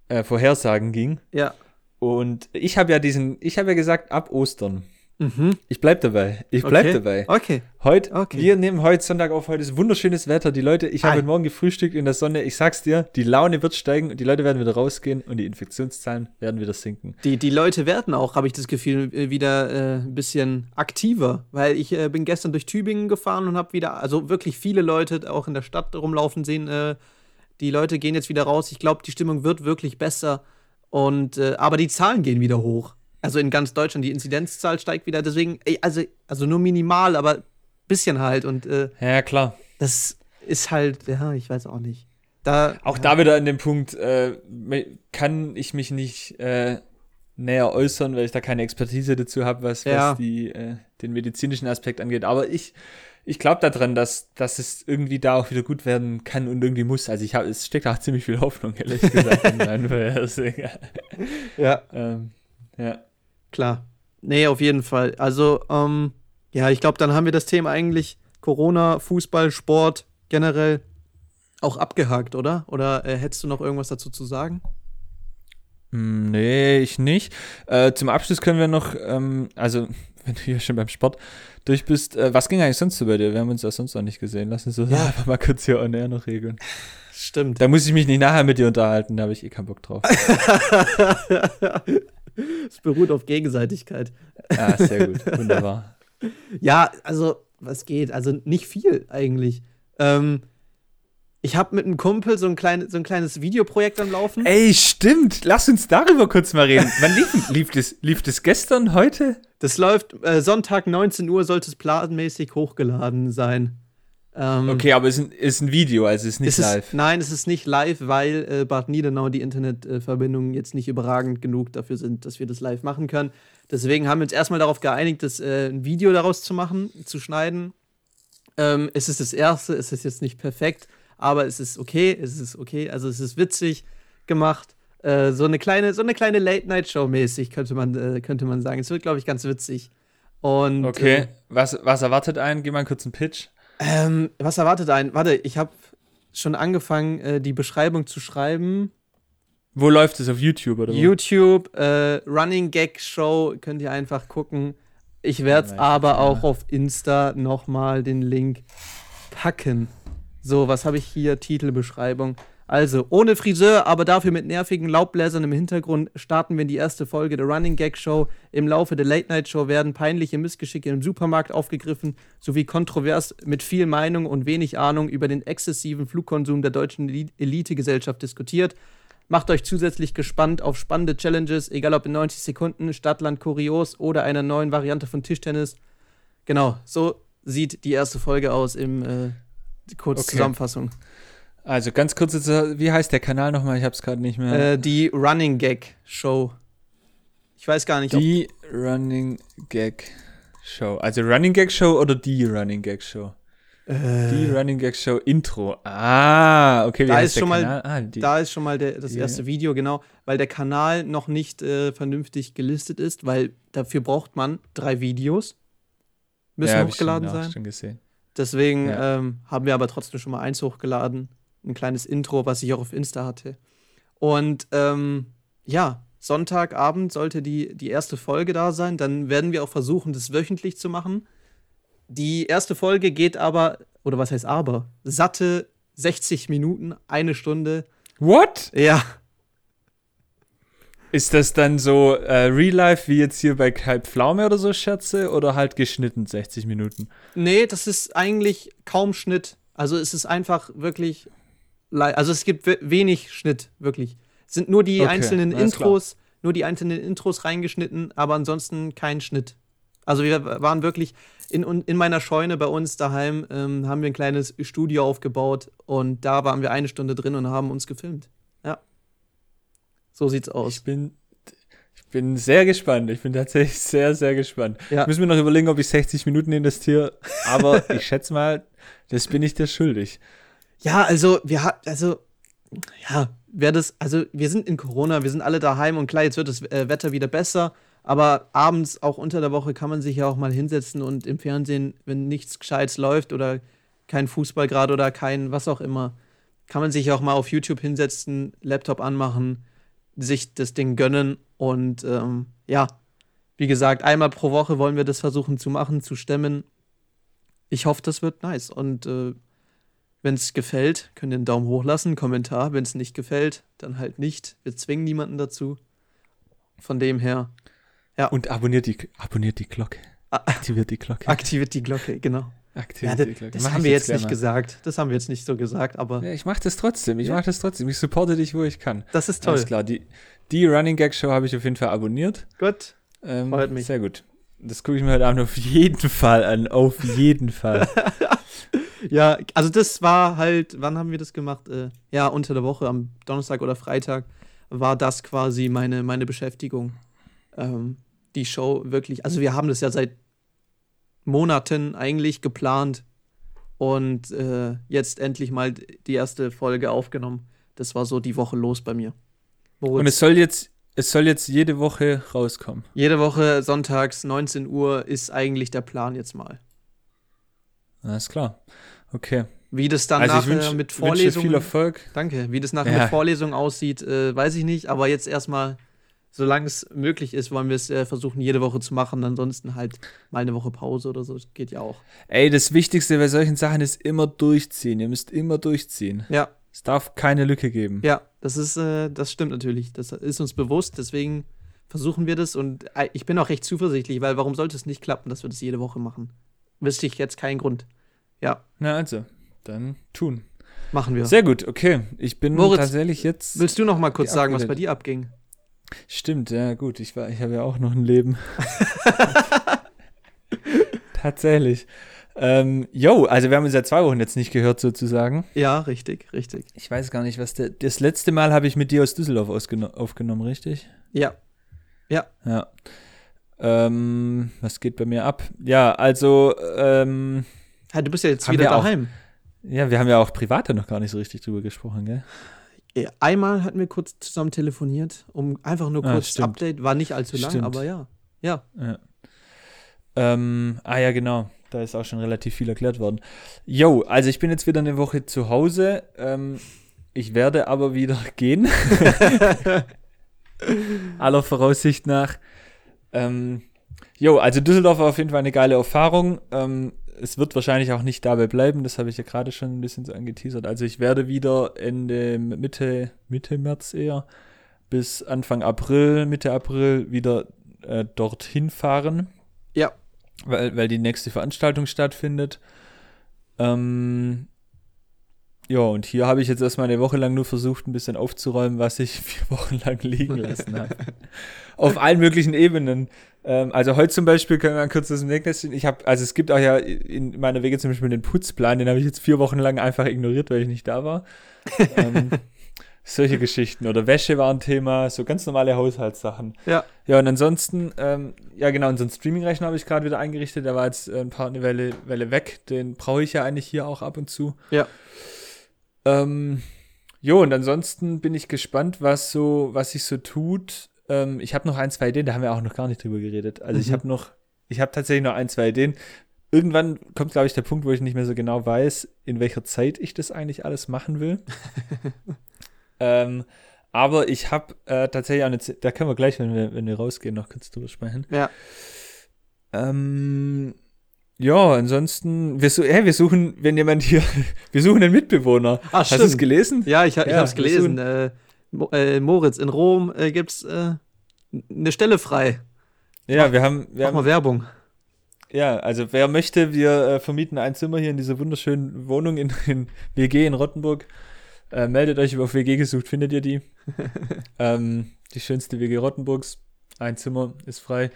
Äh, Vorhersagen ging. Ja. Und ich habe ja diesen, ich habe ja gesagt, ab Ostern Mhm. Ich bleib dabei. Ich bleib okay. dabei. Okay. Heute, okay. wir nehmen heute Sonntag auf, heute ist wunderschönes Wetter. Die Leute, ich habe heute Morgen gefrühstückt in der Sonne. Ich sag's dir, die Laune wird steigen und die Leute werden wieder rausgehen und die Infektionszahlen werden wieder sinken. Die, die Leute werden auch, habe ich das Gefühl, äh, wieder äh, ein bisschen aktiver, weil ich äh, bin gestern durch Tübingen gefahren und habe wieder, also wirklich viele Leute auch in der Stadt rumlaufen sehen. Äh, die Leute gehen jetzt wieder raus. Ich glaube, die Stimmung wird wirklich besser. Und, äh, aber die Zahlen gehen wieder hoch. Also in ganz Deutschland, die Inzidenzzahl steigt wieder. Deswegen, also, also nur minimal, aber ein bisschen halt. Und äh, ja, klar. Das ist halt, ja, ich weiß auch nicht. Da, auch ja. da wieder an dem Punkt, äh, kann ich mich nicht äh, näher äußern, weil ich da keine Expertise dazu habe, was, ja. was die, äh, den medizinischen Aspekt angeht. Aber ich, ich glaube daran, dass, dass es irgendwie da auch wieder gut werden kann und irgendwie muss. Also ich habe, es steckt auch ziemlich viel Hoffnung, ehrlich gesagt, in Vorhersagen. Ja. Ähm, ja. Klar. Nee, auf jeden Fall. Also, ähm, ja, ich glaube, dann haben wir das Thema eigentlich Corona, Fußball, Sport generell auch abgehakt, oder? Oder äh, hättest du noch irgendwas dazu zu sagen? Hm, nee, ich nicht. Äh, zum Abschluss können wir noch, ähm, also, wenn du hier schon beim Sport durch bist, äh, was ging eigentlich sonst so bei dir? Wir haben uns ja sonst noch nicht gesehen. Lass uns so ja. einfach mal kurz hier on air noch regeln. Stimmt. Da muss ich mich nicht nachher mit dir unterhalten, da habe ich eh keinen Bock drauf. Es beruht auf Gegenseitigkeit. Ja, sehr gut. Wunderbar. ja, also, was geht? Also nicht viel eigentlich. Ähm, Ich habe mit einem Kumpel so ein, klein, so ein kleines Videoprojekt am Laufen. Ey, stimmt. Lass uns darüber kurz mal reden. Wann lief, lief, das, lief das gestern, heute? Das läuft äh, Sonntag 19 Uhr, sollte es planmäßig hochgeladen sein. Ähm, okay, aber es ist ein, ist ein Video, also es ist nicht es live. Ist, nein, es ist nicht live, weil äh, Bad Niedenau die Internetverbindungen jetzt nicht überragend genug dafür sind, dass wir das live machen können. Deswegen haben wir uns erstmal darauf geeinigt, das, äh, ein Video daraus zu machen, zu schneiden. Ähm, es ist das erste, es ist jetzt nicht perfekt, aber es ist okay, es ist okay, also es ist witzig gemacht. Äh, so eine kleine, so eine kleine Late-Night-Show mäßig, könnte man, äh, könnte man sagen. Es wird, glaube ich, ganz witzig. Und, okay, äh, was, was erwartet einen? Gib mal einen kurzen Pitch. Ähm, was erwartet einen? Warte, ich habe schon angefangen, äh, die Beschreibung zu schreiben. Wo läuft es? Auf YouTube oder wo? YouTube, äh, Running Gag Show, könnt ihr einfach gucken. Ich werde es aber auch auf Insta nochmal den Link packen. So, was habe ich hier? Titelbeschreibung. Also, ohne Friseur, aber dafür mit nervigen Laubbläsern im Hintergrund starten wir in die erste Folge der Running Gag Show. Im Laufe der Late Night Show werden peinliche Missgeschicke im Supermarkt aufgegriffen, sowie kontrovers mit viel Meinung und wenig Ahnung über den exzessiven Flugkonsum der deutschen Elitegesellschaft diskutiert. Macht euch zusätzlich gespannt auf spannende Challenges, egal ob in 90 Sekunden, Stadtland Kurios oder einer neuen Variante von Tischtennis. Genau, so sieht die erste Folge aus im äh, Kurzzusammenfassung. Okay. Also ganz kurz, wie heißt der Kanal nochmal? Ich habe es gerade nicht mehr. Äh, die Running Gag Show. Ich weiß gar nicht. Die Running Gag Show. Also Running Gag Show oder die Running Gag Show? Äh, die Running Gag Show Intro. Ah, okay. Wie da ist schon Kanal? mal, ah, da ist schon mal der, das erste Video genau, weil der Kanal noch nicht äh, vernünftig gelistet ist, weil dafür braucht man drei Videos. Müssen ja, hochgeladen schon, sein. Schon gesehen. Deswegen ja. ähm, haben wir aber trotzdem schon mal eins hochgeladen ein kleines Intro, was ich auch auf Insta hatte. Und ähm, ja, Sonntagabend sollte die, die erste Folge da sein. Dann werden wir auch versuchen, das wöchentlich zu machen. Die erste Folge geht aber, oder was heißt aber, satte 60 Minuten, eine Stunde. What? Ja. Ist das dann so äh, Real Life wie jetzt hier bei Kai Pflaume oder so Schätze oder halt geschnitten 60 Minuten? Nee, das ist eigentlich kaum Schnitt. Also es ist einfach wirklich also es gibt wenig Schnitt, wirklich. Es sind nur die okay, einzelnen Intros, klar. nur die einzelnen Intros reingeschnitten, aber ansonsten kein Schnitt. Also wir waren wirklich in, in meiner Scheune bei uns daheim, ähm, haben wir ein kleines Studio aufgebaut und da waren wir eine Stunde drin und haben uns gefilmt. Ja. So sieht's aus. Ich bin, ich bin sehr gespannt. Ich bin tatsächlich sehr, sehr gespannt. Ja. Ich muss mir noch überlegen, ob ich 60 Minuten investiere, aber ich schätze mal, das bin ich dir schuldig. Ja, also wir haben, also ja, wäre das, also wir sind in Corona, wir sind alle daheim und klar, jetzt wird das äh, Wetter wieder besser, aber abends, auch unter der Woche, kann man sich ja auch mal hinsetzen und im Fernsehen, wenn nichts Gescheites läuft oder kein Fußball gerade oder kein was auch immer, kann man sich auch mal auf YouTube hinsetzen, Laptop anmachen, sich das Ding gönnen und ähm, ja, wie gesagt, einmal pro Woche wollen wir das versuchen zu machen, zu stemmen. Ich hoffe, das wird nice und äh, wenn es gefällt, könnt ihr einen Daumen hoch lassen, einen Kommentar. Wenn es nicht gefällt, dann halt nicht. Wir zwingen niemanden dazu. Von dem her. Ja. Und abonniert die, abonniert die Glocke. Aktiviert die Glocke. Aktiviert die Glocke, genau. Aktiviert ja, die Glocke. Das mach haben wir jetzt, jetzt nicht gesagt. Das haben wir jetzt nicht so gesagt, aber. Ja, ich mache das trotzdem. Ich ja. mache das trotzdem. Ich supporte dich, wo ich kann. Das ist toll. Alles klar. Die, die Running Gag Show habe ich auf jeden Fall abonniert. Gut. Ähm, Freut mich. Sehr gut. Das gucke ich mir heute Abend auf jeden Fall an. Auf jeden Fall. ja, also das war halt, wann haben wir das gemacht? Äh, ja, unter der Woche, am Donnerstag oder Freitag war das quasi meine, meine Beschäftigung. Ähm, die Show wirklich, also wir haben das ja seit Monaten eigentlich geplant und äh, jetzt endlich mal die erste Folge aufgenommen. Das war so die Woche los bei mir. Moritz. Und es soll jetzt, es soll jetzt jede Woche rauskommen. Jede Woche sonntags 19 Uhr ist eigentlich der Plan jetzt mal. Alles klar. Okay. Wie das dann also nachher wünsch, mit Vorlesungen. viel Erfolg. Danke. Wie das nachher ja. mit Vorlesungen aussieht, äh, weiß ich nicht. Aber jetzt erstmal, solange es möglich ist, wollen wir es äh, versuchen, jede Woche zu machen. Ansonsten halt mal eine Woche Pause oder so. Das geht ja auch. Ey, das Wichtigste bei solchen Sachen ist immer durchziehen. Ihr müsst immer durchziehen. Ja. Es darf keine Lücke geben. Ja, das ist, äh, das stimmt natürlich. Das ist uns bewusst. Deswegen versuchen wir das. Und äh, ich bin auch recht zuversichtlich, weil warum sollte es nicht klappen, dass wir das jede Woche machen? Wüsste ich jetzt keinen Grund. Ja. Na also, dann tun. Machen wir. Sehr gut, okay. Ich bin Moritz, tatsächlich jetzt. Willst du noch mal kurz sagen, was bei dir abging? Stimmt, ja, gut. Ich, ich habe ja auch noch ein Leben. tatsächlich. Ähm, yo, also wir haben uns ja zwei Wochen jetzt nicht gehört sozusagen. Ja, richtig, richtig. Ich weiß gar nicht, was der. Das letzte Mal habe ich mit dir aus Düsseldorf aufgenommen, richtig? Ja. Ja. Ja. Ähm, was geht bei mir ab? Ja, also. Ähm, ja, du bist ja jetzt wieder daheim. Auch, ja, wir haben ja auch privat noch gar nicht so richtig drüber gesprochen, gell? Einmal hatten wir kurz zusammen telefoniert, um einfach nur ah, kurz ah, Update, war nicht allzu lang, aber ja. Ja. ja. Ähm, ah ja, genau. Da ist auch schon relativ viel erklärt worden. Jo, also ich bin jetzt wieder eine Woche zu Hause. Ähm, ich werde aber wieder gehen. Aller Voraussicht nach. Ähm, jo, also Düsseldorf war auf jeden Fall eine geile Erfahrung. Ähm, es wird wahrscheinlich auch nicht dabei bleiben, das habe ich ja gerade schon ein bisschen so angeteasert. Also ich werde wieder Ende, Mitte, Mitte März eher bis Anfang April, Mitte April wieder äh, dorthin fahren. Ja weil, weil die nächste Veranstaltung stattfindet. Ähm, ja, und hier habe ich jetzt erstmal eine Woche lang nur versucht, ein bisschen aufzuräumen, was ich vier Wochen lang liegen lassen habe. Auf allen möglichen Ebenen. Ähm, also heute zum Beispiel können wir kurz das im Nähkästchen. Ich habe, also es gibt auch ja in meiner Wege zum Beispiel den Putzplan, den habe ich jetzt vier Wochen lang einfach ignoriert, weil ich nicht da war. ähm, solche Geschichten. Oder Wäsche war ein Thema, so ganz normale Haushaltssachen. Ja. Ja, und ansonsten, ähm, ja genau, unseren Streaming-Rechner habe ich gerade wieder eingerichtet. Der war jetzt ein paar eine Welle, Welle weg. Den brauche ich ja eigentlich hier auch ab und zu. Ja. Ähm, jo, und ansonsten bin ich gespannt, was so, was sich so tut. Ähm, ich habe noch ein, zwei Ideen, da haben wir auch noch gar nicht drüber geredet. Also mhm. ich habe noch, ich habe tatsächlich noch ein, zwei Ideen. Irgendwann kommt, glaube ich, der Punkt, wo ich nicht mehr so genau weiß, in welcher Zeit ich das eigentlich alles machen will. Ähm, aber ich habe äh, tatsächlich auch eine, Z da können wir gleich, wenn wir, wenn wir rausgehen, noch kurz drüber sprechen. Ja. Ähm, ja, ansonsten, wir, hey, wir suchen, wenn jemand hier, wir suchen einen Mitbewohner. Ach, Hast du es gelesen? Ja, ich, ich ja, habe es gelesen. Äh, äh, Moritz, in Rom äh, gibt es äh, eine Stelle frei. Ja, Mach, wir haben. Wir mach haben, mal Werbung. Ja, also wer möchte, wir äh, vermieten ein Zimmer hier in dieser wunderschönen Wohnung in, in WG in Rottenburg. Äh, meldet euch auf WG gesucht, findet ihr die. ähm, die schönste WG Rottenburgs. Ein Zimmer ist frei.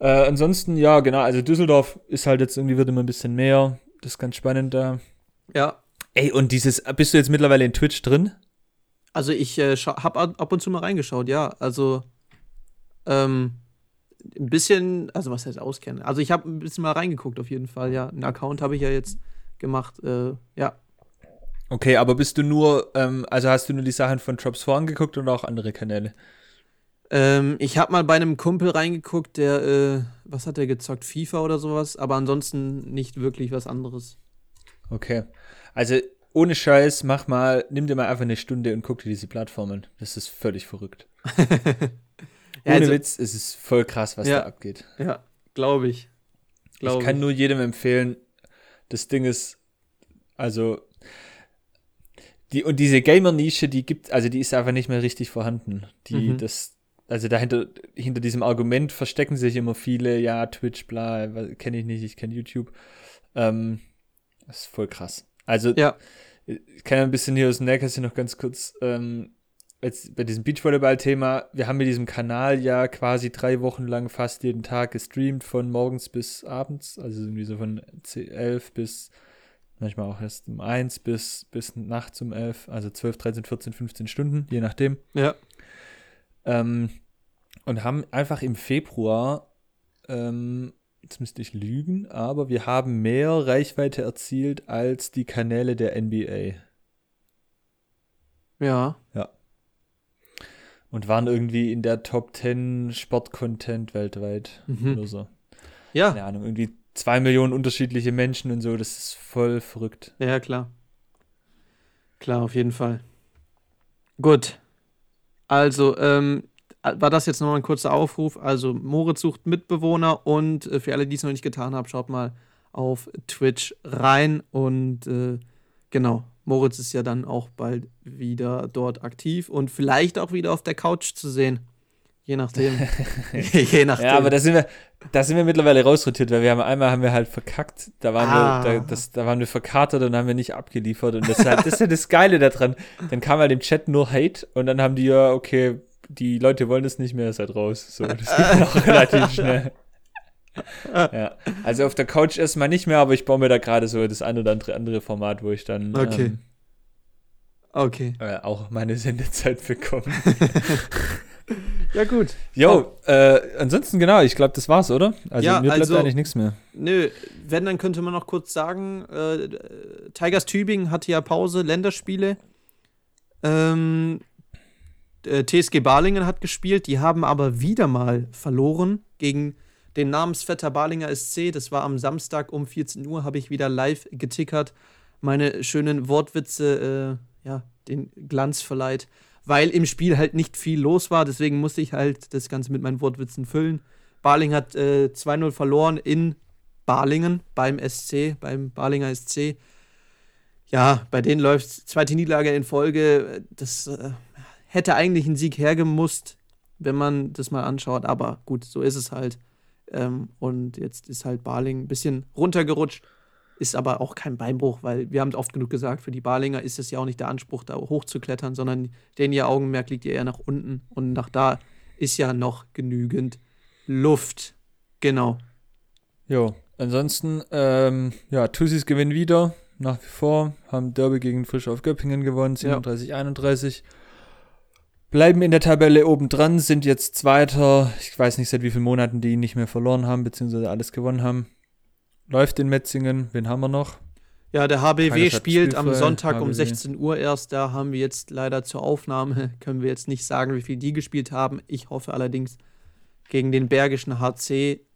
Äh, ansonsten, ja, genau, also Düsseldorf ist halt jetzt irgendwie, wird immer ein bisschen mehr. Das ist ganz spannend da. Ja. Ey, und dieses, bist du jetzt mittlerweile in Twitch drin? Also ich äh, habe ab und zu mal reingeschaut, ja. Also ähm, ein bisschen, also was heißt auskennen? Also ich habe ein bisschen mal reingeguckt auf jeden Fall, ja. Einen Account habe ich ja jetzt gemacht, äh, ja. Okay, aber bist du nur, ähm, also hast du nur die Sachen von Drops 4 angeguckt oder auch andere Kanäle? Ähm, ich habe mal bei einem Kumpel reingeguckt, der, äh, was hat der gezockt? FIFA oder sowas, aber ansonsten nicht wirklich was anderes. Okay. Also ohne Scheiß, mach mal, nimm dir mal einfach eine Stunde und guck dir diese Plattformen. Das ist völlig verrückt. ja, ohne also, Witz, es ist voll krass, was ja, da abgeht. Ja, glaube ich. Glaub ich kann ich. nur jedem empfehlen, das Ding ist, also die, und diese Gamer-Nische, die gibt, also die ist einfach nicht mehr richtig vorhanden. Die, mhm. das, also dahinter, hinter diesem Argument verstecken sich immer viele, ja, Twitch, bla, kenne ich nicht, ich kenne YouTube. Ähm, das ist voll krass. Also, ja. ich kann ein bisschen hier aus dem Nähkästchen noch ganz kurz, ähm, jetzt bei diesem Beachvolleyball-Thema, wir haben mit diesem Kanal ja quasi drei Wochen lang fast jeden Tag gestreamt, von morgens bis abends, also irgendwie so von 11 bis manchmal auch erst um 1 bis, bis nachts um 11, also 12, 13, 14, 15 Stunden, je nachdem. Ja. Ähm, und haben einfach im Februar, ähm, jetzt müsste ich lügen, aber wir haben mehr Reichweite erzielt als die Kanäle der NBA. Ja. Ja. Und waren irgendwie in der Top 10 Sportcontent weltweit mhm. oder so. Ja. Keine Ahnung, irgendwie zwei Millionen unterschiedliche Menschen und so, das ist voll verrückt. Ja, klar. Klar, auf jeden Fall. Gut. Also, ähm, war das jetzt noch ein kurzer Aufruf? Also, Moritz sucht Mitbewohner und äh, für alle, die es noch nicht getan haben, schaut mal auf Twitch rein und äh, genau, Moritz ist ja dann auch bald wieder dort aktiv und vielleicht auch wieder auf der Couch zu sehen. Je nachdem. Je nachdem. Ja, aber da sind wir, da sind wir mittlerweile rausrotiert, weil wir haben einmal haben wir halt verkackt. Da waren ah. wir, da, das, da waren wir verkatert und haben wir nicht abgeliefert. Und das ist, halt, das ist ja das Geile daran. Dann kam halt im Chat nur Hate und dann haben die ja, okay, die Leute wollen das nicht mehr, halt raus. So, das geht auch relativ schnell. ja, also auf der Couch erstmal nicht mehr, aber ich baue mir da gerade so das ein oder andere, andere Format, wo ich dann okay. Ähm, okay. Äh, auch meine Sendezeit bekomme. ja, gut. Jo, äh, ansonsten genau, ich glaube, das war's, oder? Also ja, mir bleibt also, eigentlich nichts mehr. Nö, wenn, dann könnte man noch kurz sagen, äh, Tigers Tübingen hatte ja Pause, Länderspiele. Ähm, äh, TSG Balingen hat gespielt, die haben aber wieder mal verloren gegen den Namensvetter Balinger SC. Das war am Samstag um 14 Uhr, habe ich wieder live getickert. Meine schönen Wortwitze, äh, ja, den Glanz verleiht weil im Spiel halt nicht viel los war. Deswegen musste ich halt das Ganze mit meinen Wortwitzen füllen. Baling hat äh, 2-0 verloren in Balingen beim SC, beim Balinger SC. Ja, bei denen läuft zweite Niederlage in Folge. Das äh, hätte eigentlich ein Sieg hergemusst, wenn man das mal anschaut. Aber gut, so ist es halt. Ähm, und jetzt ist halt Baling ein bisschen runtergerutscht. Ist aber auch kein Beinbruch, weil wir haben oft genug gesagt, für die Barlinger ist es ja auch nicht der Anspruch, da hochzuklettern, sondern denen ihr Augenmerk liegt ja eher nach unten. Und nach da ist ja noch genügend Luft. Genau. Jo, ansonsten, ähm, ja, Tussis gewinnen wieder, nach wie vor, haben Derby gegen Frisch auf Göppingen gewonnen, 37, ja. 31. Bleiben in der Tabelle oben dran, sind jetzt Zweiter. Ich weiß nicht, seit wie vielen Monaten die nicht mehr verloren haben, beziehungsweise alles gewonnen haben läuft in Metzingen. Wen haben wir noch? Ja, der HBW spielt am Sonntag HBW. um 16 Uhr erst. Da haben wir jetzt leider zur Aufnahme, können wir jetzt nicht sagen, wie viel die gespielt haben. Ich hoffe allerdings, gegen den Bergischen HC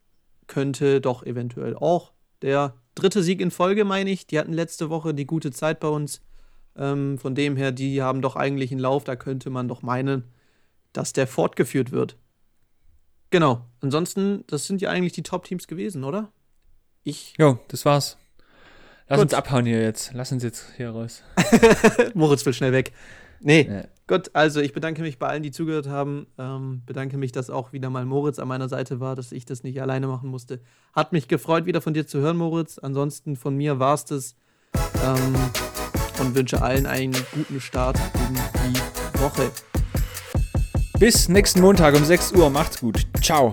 könnte doch eventuell auch der dritte Sieg in Folge, meine ich. Die hatten letzte Woche die gute Zeit bei uns. Ähm, von dem her, die haben doch eigentlich einen Lauf. Da könnte man doch meinen, dass der fortgeführt wird. Genau. Ansonsten, das sind ja eigentlich die Top-Teams gewesen, oder? Ich. Jo, das war's. Lass gut. uns abhauen hier jetzt. Lass uns jetzt hier raus. Moritz will schnell weg. Nee, ja. gut, also ich bedanke mich bei allen, die zugehört haben. Ähm, bedanke mich, dass auch wieder mal Moritz an meiner Seite war, dass ich das nicht alleine machen musste. Hat mich gefreut, wieder von dir zu hören, Moritz. Ansonsten von mir war es das. Ähm, und wünsche allen einen guten Start in die Woche. Bis nächsten Montag um 6 Uhr. Macht's gut. Ciao.